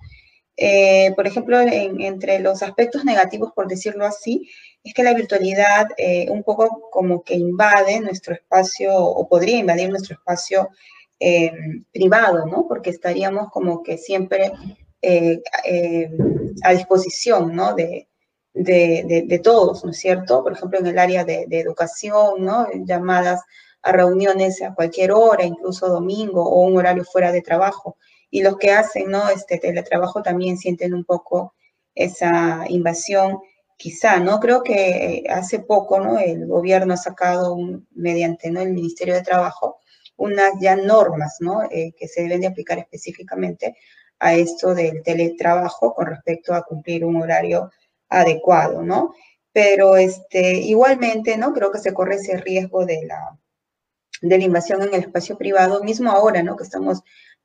Eh, por ejemplo, entre los aspectos negativos, por decirlo así, es que la virtualidad eh, un poco como que invade nuestro espacio o podría invadir nuestro espacio eh, privado, ¿no? Porque estaríamos como que siempre a disposición, ¿no? De, de, de, todos, ¿no es cierto? Por ejemplo, en el área de, educación, ¿no? Llamadas a reuniones a cualquier hora, incluso domingo o un horario fuera de trabajo. Y los que hacen, ¿no? Este teletrabajo también sienten un poco esa invasión, quizá, ¿no? Creo que eh, hace poco, ¿no? El gobierno ha sacado mediante, ¿no? El Ministerio de Trabajo unas ya normas, ¿no? Eh, que se deben de aplicar específicamente a esto del teletrabajo con respecto a cumplir un horario adecuado, ¿no? Pero este, igualmente, ¿no? Creo que se corre ese riesgo de la, de la invasión en el espacio privado, mismo ahora, ¿no? Que estamos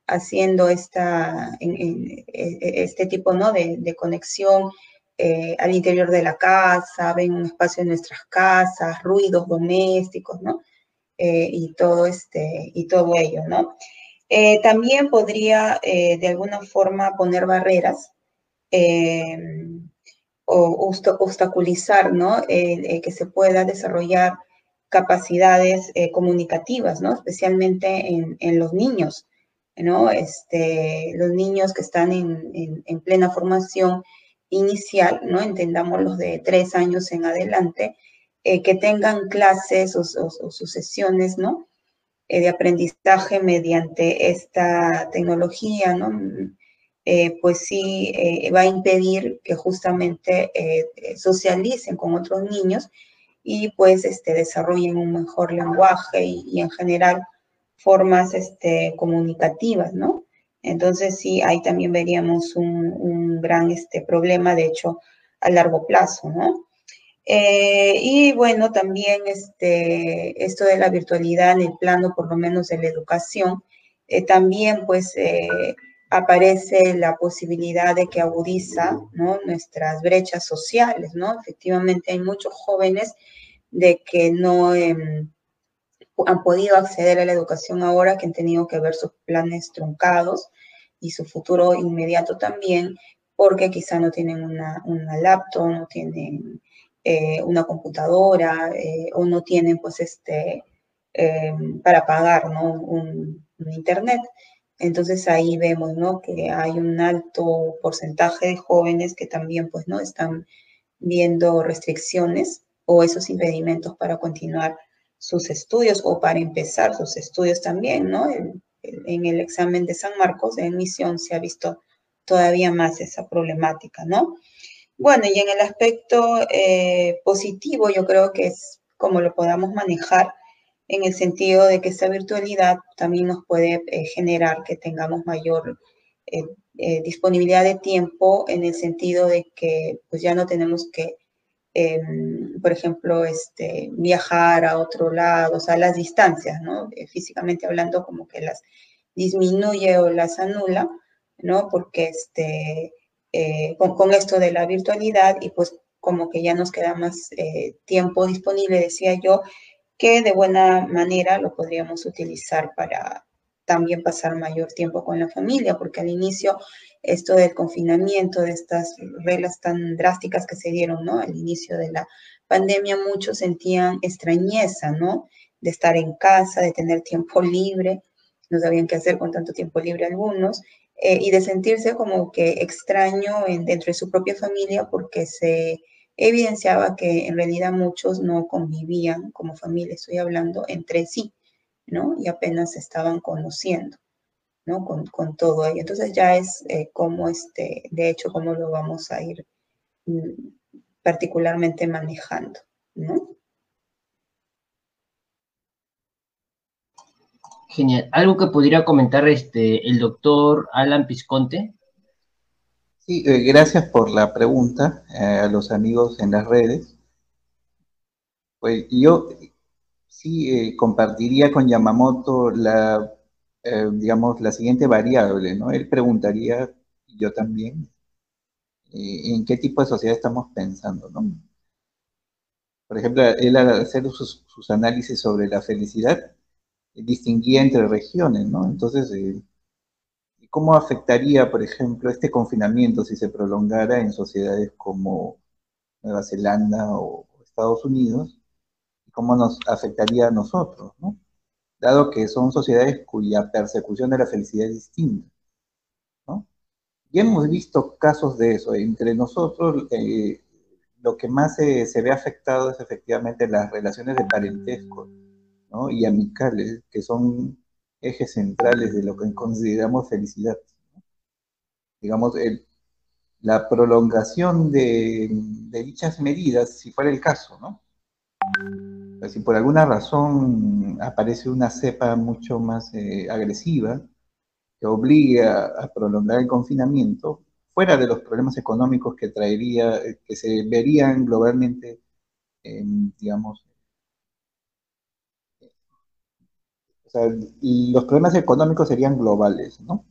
haciendo esta, en, e, este tipo, ¿no? De, de conexión eh, al interior de la casa, ven un espacio en nuestras casas, ruidos domésticos, ¿no? Eh, y todo este, y todo ello, ¿no? Eh, también podría de alguna forma poner barreras o obstaculizar, ¿no? que se pueda desarrollar capacidades eh, comunicativas, ¿no? Especialmente en, los niños, ¿no? Este, los niños que están en, plena formación inicial, ¿no? Entendamos los de tres años en adelante, eh, que tengan clases o, o, sesiones, ¿no? Eh, de aprendizaje mediante esta tecnología, ¿no? Eh, pues sí eh, va a impedir que justamente eh, socialicen con otros niños y pues este, desarrollen un mejor lenguaje y, en general formas este, comunicativas, ¿no? Entonces sí, ahí también veríamos un, gran este, problema, de hecho, a largo plazo, ¿no? y bueno, también este, esto de la virtualidad en el plano, por lo menos de la educación, también pues aparece la posibilidad de que agudiza nuestras brechas sociales, ¿no? Efectivamente hay muchos jóvenes de que no em, han podido acceder a la educación ahora, que han tenido que ver sus planes truncados y su futuro inmediato también, porque quizá no tienen una, laptop, no tienen eh, una computadora eh, o no tienen pues este em, para pagar un internet. Entonces ahí vemos, ¿no? Que hay un alto porcentaje de jóvenes que también, pues, ¿no? Están viendo restricciones o esos impedimentos para continuar sus estudios o para empezar sus estudios también, ¿no? En, el examen de San Marcos de admisión se ha visto todavía más esa problemática, ¿no? Bueno, y en el aspecto eh, positivo, yo creo que es como lo podamos manejar, en el sentido de que esta virtualidad también nos puede eh, generar que tengamos mayor eh, eh, disponibilidad de tiempo en el sentido de que pues ya no tenemos que, em, por ejemplo, este, viajar a otro lado, o sea, las distancias, ¿no? físicamente hablando, como que las disminuye o las anula, ¿no? Porque este, con, con, esto de la virtualidad y pues como que ya nos queda más tiempo disponible, decía yo, que de buena manera lo podríamos utilizar para también pasar mayor tiempo con la familia, porque al inicio esto del confinamiento, de estas reglas tan drásticas que se dieron, ¿no? Al inicio de la pandemia muchos sentían extrañeza, ¿no? de estar en casa, de tener tiempo libre, no sabían qué hacer con tanto tiempo libre algunos, eh, y de sentirse como que extraño en, dentro de su propia familia porque se evidenciaba que en realidad muchos no convivían como familia, estoy hablando entre sí, ¿no? Y apenas estaban conociendo, ¿no? Con, con todo ello. Entonces ya es eh, como, este, de hecho, cómo lo vamos a ir mm, particularmente manejando, ¿no? Genial. ¿Algo que pudiera comentar este, el doctor Alan Pisconte? Sí, eh, gracias por la pregunta eh, a los amigos en las redes. Pues yo sí eh, compartiría con Yamamoto la, digamos, la siguiente variable, ¿no? Él preguntaría, yo también, en qué tipo de sociedad estamos pensando, ¿no? Por ejemplo, él al hacer sus, sus análisis sobre la felicidad, distinguía entre regiones, ¿no? Entonces, ¿cómo afectaría, por ejemplo, este confinamiento si se prolongara en sociedades como Nueva Zelanda o Estados Unidos? ¿Cómo nos afectaría a nosotros, ¿no? Dado que son sociedades cuya persecución de la felicidad es distinta, ¿no? Y hemos visto casos de eso. Entre nosotros, eh, lo que más se, se ve afectado es efectivamente las relaciones de parentesco y amicales, que son ejes centrales de lo que consideramos felicidad. Digamos, la prolongación de, dichas medidas, si fuera el caso, ¿no? si por alguna razón aparece una cepa mucho más eh, agresiva que obligue a, prolongar el confinamiento, fuera de los problemas económicos que traería, eh, que se verían globalmente, digamos, O sea, los problemas económicos serían globales, ¿no?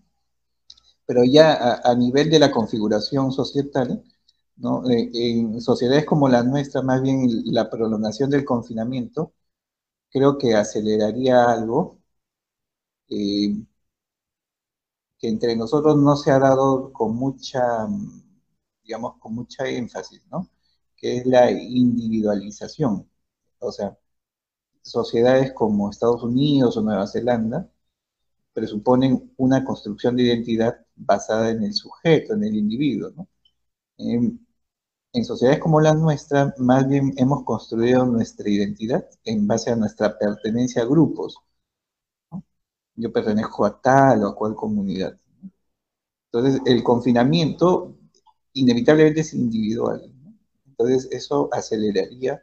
Pero ya a, nivel de la configuración societal, ¿no? Eh, en sociedades como la nuestra, más bien la prolongación del confinamiento, creo que aceleraría algo eh, que entre nosotros no se ha dado con mucha, digamos, con mucha énfasis, ¿no? Que es la individualización. O sea, sociedades como Estados Unidos o Nueva Zelanda presuponen una construcción de identidad basada en el sujeto, en el individuo. En, sociedades como la nuestra, más bien hemos construido nuestra identidad en base a nuestra pertenencia a grupos. Yo pertenezco a tal o a cual comunidad. Entonces, el confinamiento inevitablemente es individual. Entonces, eso aceleraría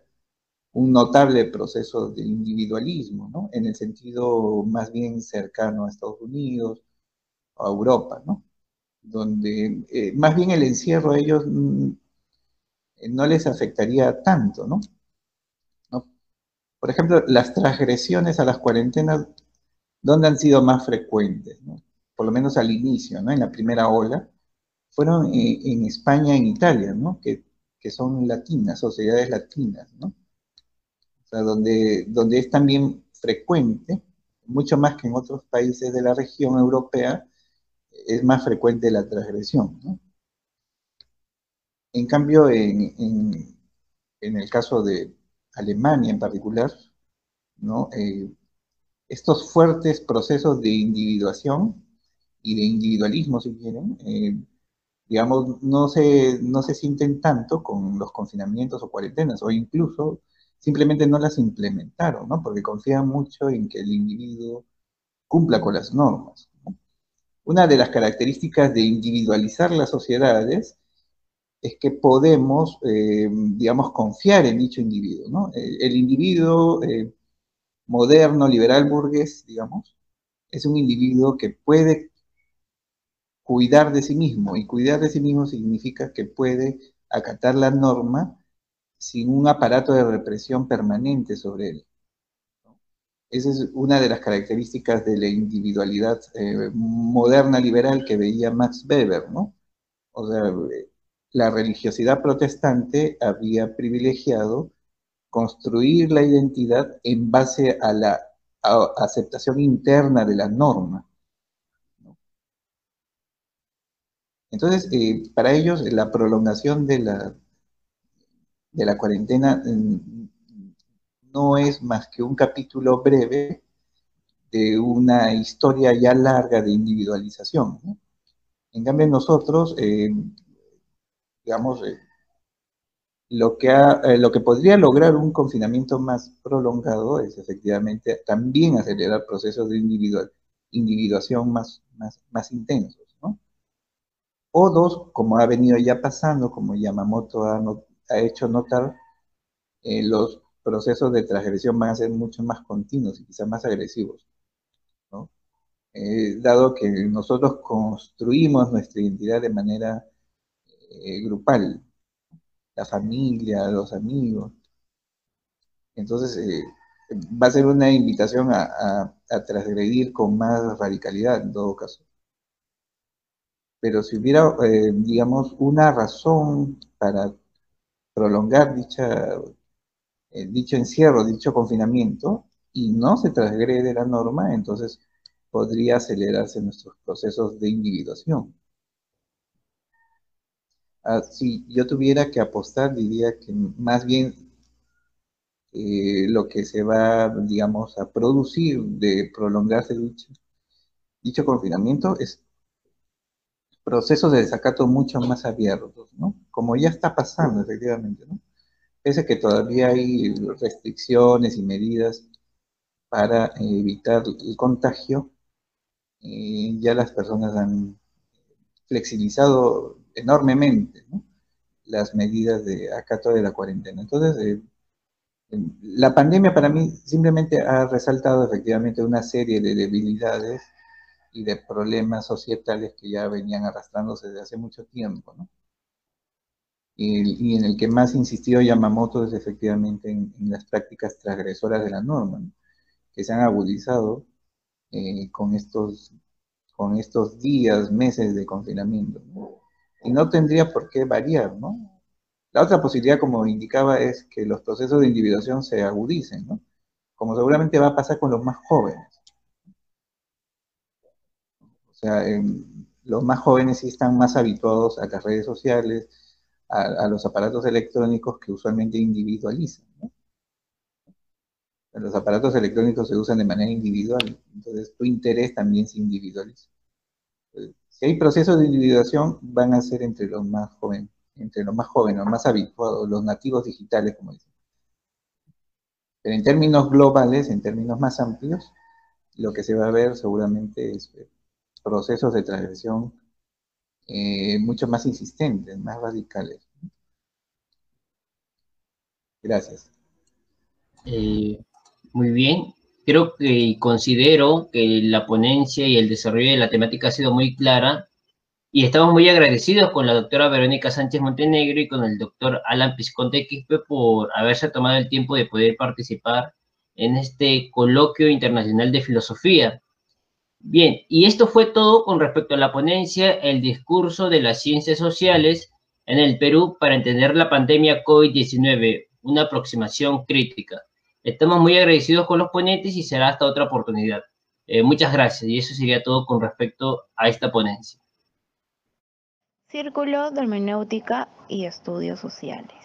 un notable proceso de individualismo, ¿no? En el sentido más bien cercano a Estados Unidos, a Europa, ¿no? Donde eh, más bien el encierro a ellos mm, no les afectaría tanto, ¿no? Por ejemplo, las transgresiones a las cuarentenas, ¿dónde han sido más frecuentes? ¿no? Por lo menos al inicio, ¿no? En la primera ola, fueron eh, en España, en Italia, ¿no? Que, que son latinas, sociedades latinas, ¿no? Donde, donde es también frecuente, mucho más que en otros países de la región europea, es más frecuente la transgresión. En cambio, en, en, el caso de Alemania en particular. Eh, estos fuertes procesos de individuación y de individualismo, si quieren, eh, digamos, no se, no se sienten tanto con los confinamientos o cuarentenas, o incluso simplemente no las implementaron, ¿no? Porque confían mucho en que el individuo cumpla con las normas. Una de las características de individualizar las sociedades es que podemos, eh, digamos, confiar en dicho individuo, ¿no? El, individuo eh, moderno, liberal, burgués, digamos, es un individuo que puede cuidar de sí mismo, y cuidar de sí mismo significa que puede acatar la norma sin un aparato de represión permanente sobre él. Esa es una de las características de la individualidad eh, moderna liberal que veía Max Weber, ¿no? O sea, la religiosidad protestante había privilegiado construir la identidad en base a la aceptación interna de la norma. Entonces, eh, para ellos, la prolongación de la, de la cuarentena mm, no es más que un capítulo breve de una historia ya larga de individualización. En cambio, nosotros, eh, digamos, eh, lo, que eh, lo que podría lograr un confinamiento más prolongado es efectivamente también acelerar procesos de individual, individuación más, más, más intensos. O dos, como ha venido ya pasando, como Yamamoto ha, ha hecho notar, los procesos de transgresión van a ser mucho más continuos y quizás más agresivos. Eh, dado que nosotros construimos nuestra identidad de manera eh, grupal, la familia, los amigos. Entonces, eh, va a ser una invitación a, transgredir con más radicalidad en todo caso. Pero si hubiera, digamos, una razón para prolongar dicha, dicho encierro, dicho confinamiento, y no se transgrede la norma, entonces podría acelerarse nuestros procesos de individuación. Ah, si yo tuviera que apostar, diría que más bien eh, lo que se va, digamos, a producir de prolongarse dicho, dicho confinamiento es procesos de desacato mucho más abiertos, ¿no? Como ya está pasando, efectivamente, ¿no? Pese que todavía hay restricciones y medidas para evitar el contagio, ya las personas han flexibilizado enormemente las medidas de acato de la cuarentena. Entonces, eh, la pandemia para mí simplemente ha resaltado efectivamente una serie de debilidades y de problemas societales que ya venían arrastrándose desde hace mucho tiempo, y, en el que más insistió Yamamoto es efectivamente en, las prácticas transgresoras de la norma, que se han agudizado eh, con, estos, con estos días, meses de confinamiento. Y no tendría por qué variar, ¿no? La otra posibilidad, como indicaba, es que los procesos de individuación se agudicen, ¿no? Como seguramente va a pasar con los más jóvenes. O sea, em, los más jóvenes sí están más habituados a las redes sociales, a, los aparatos electrónicos que usualmente individualizan, los aparatos electrónicos se usan de manera individual, entonces tu interés también se individualiza. Si hay procesos de individuación, van a ser entre los más jóvenes, entre los más jóvenes, los más habituados, los nativos digitales, como dicen. Pero en términos globales, en términos más amplios, lo que se va a ver seguramente es eh, procesos de transgresión eh, mucho más insistentes, más radicales. Gracias. Eh, muy bien. Creo que considero que la ponencia y el desarrollo de la temática ha sido muy clara y estamos muy agradecidos con la doctora Verónica Sánchez Montenegro y con el doctor Alan Pisconte Quispe por haberse tomado el tiempo de poder participar en este coloquio internacional de filosofía. Bien, y esto fue todo con respecto a la ponencia, el discurso de las ciencias sociales en el Perú para entender la pandemia COVID-19, una aproximación crítica. Estamos muy agradecidos con los ponentes y será hasta otra oportunidad. Eh, muchas gracias y eso sería todo con respecto a esta ponencia. Círculo de Hermenéutica y Estudios Sociales.